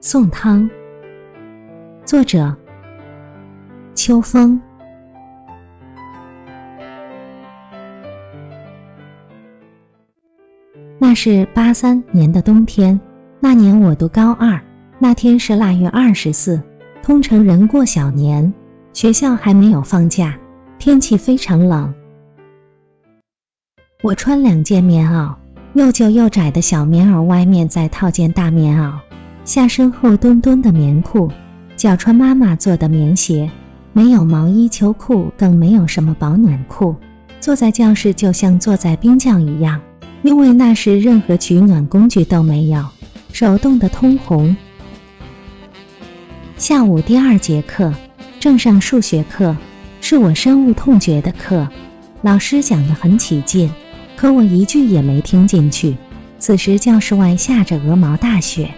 送汤，作者秋风。那是八三年的冬天，那年我读高二，那天是腊月二十四，通城人过小年，学校还没有放假，天气非常冷。我穿两件棉袄，又旧又窄的小棉袄，外面再套件大棉袄。下身厚墩墩的棉裤，脚穿妈妈做的棉鞋，没有毛衣秋裤，更没有什么保暖裤。坐在教室就像坐在冰窖一样，因为那时任何取暖工具都没有，手冻得通红。下午第二节课正上数学课，是我深恶痛绝的课，老师讲得很起劲，可我一句也没听进去。此时教室外下着鹅毛大雪。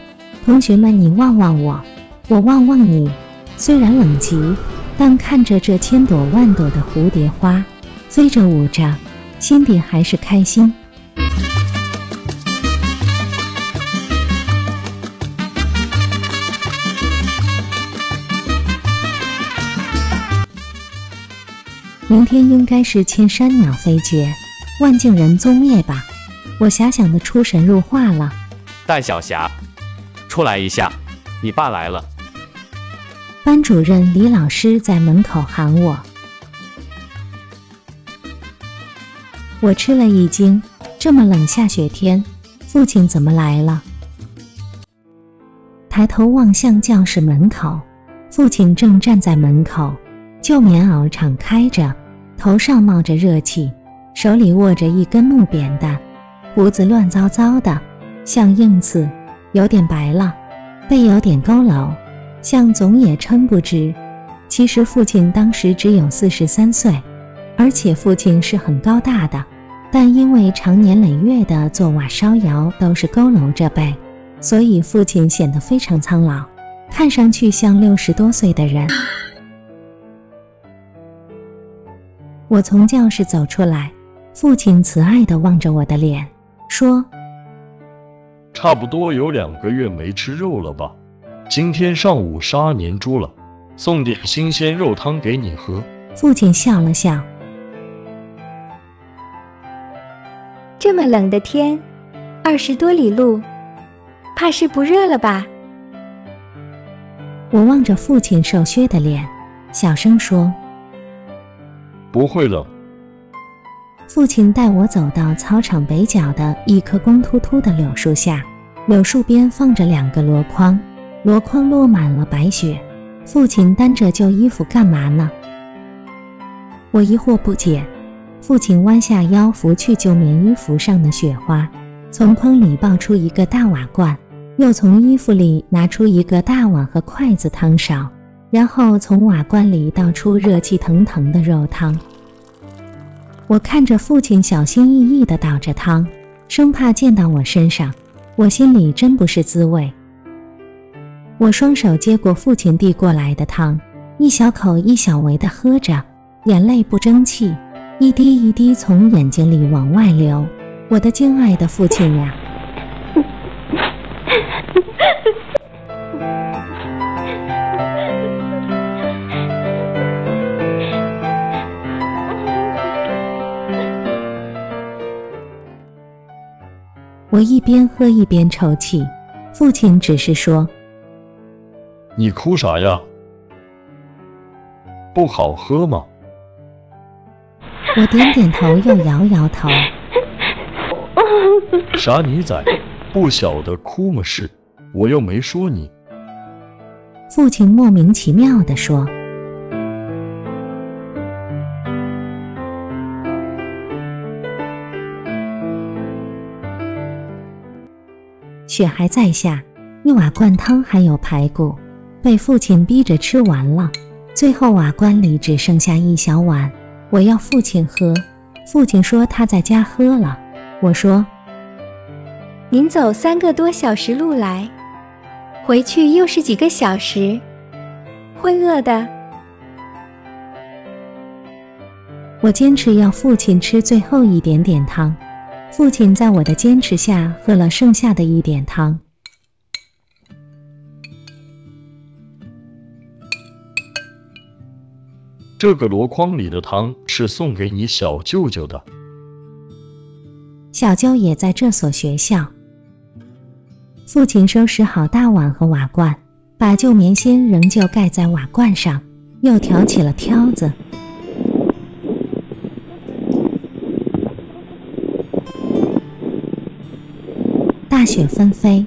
同学们，你望望我，我望望你。虽然冷极，但看着这千朵万朵的蝴蝶花飞着舞着，心底还是开心。明天应该是千山鸟飞绝，万径人踪灭吧？我遐想的出神入化了。戴小霞。出来一下，你爸来了。班主任李老师在门口喊我，我吃了一惊。这么冷下雪天，父亲怎么来了？抬头望向教室门口，父亲正站在门口，旧棉袄敞开着，头上冒着热气，手里握着一根木扁担，胡子乱糟糟的，像硬刺。有点白了，背有点佝偻，像总也称不直。其实父亲当时只有四十三岁，而且父亲是很高大的，但因为常年累月的做瓦烧窑，都是佝偻着背，所以父亲显得非常苍老，看上去像六十多岁的人。我从教室走出来，父亲慈爱地望着我的脸，说。差不多有两个月没吃肉了吧？今天上午杀年猪了，送点新鲜肉汤给你喝。父亲笑了笑。这么冷的天，二十多里路，怕是不热了吧？我望着父亲瘦削的脸，小声说：“不会冷。”父亲带我走到操场北角的一棵光秃秃的柳树下，柳树边放着两个箩筐，箩筐落满了白雪。父亲担着旧衣服干嘛呢？我疑惑不解。父亲弯下腰拂去旧棉衣服上的雪花，从筐里抱出一个大瓦罐，又从衣服里拿出一个大碗和筷子汤勺，然后从瓦罐里倒出热气腾腾的肉汤。我看着父亲小心翼翼地倒着汤，生怕溅到我身上，我心里真不是滋味。我双手接过父亲递过来的汤，一小口一小围地喝着，眼泪不争气，一滴一滴从眼睛里往外流。我的敬爱的父亲呀！我一边喝一边抽泣，父亲只是说：“你哭啥呀？不好喝吗？”我点点头，又摇摇头。傻女仔，不晓得哭么事？我又没说你。父亲莫名其妙地说。雪还在下，一瓦罐汤还有排骨，被父亲逼着吃完了。最后瓦罐里只剩下一小碗，我要父亲喝。父亲说他在家喝了。我说：“您走三个多小时路来，回去又是几个小时，会饿的。”我坚持要父亲吃最后一点点汤。父亲在我的坚持下喝了剩下的一点汤。这个箩筐里的汤是送给你小舅舅的。小娇也在这所学校。父亲收拾好大碗和瓦罐，把旧棉芯仍旧盖在瓦罐上，又挑起了挑子。大雪纷飞。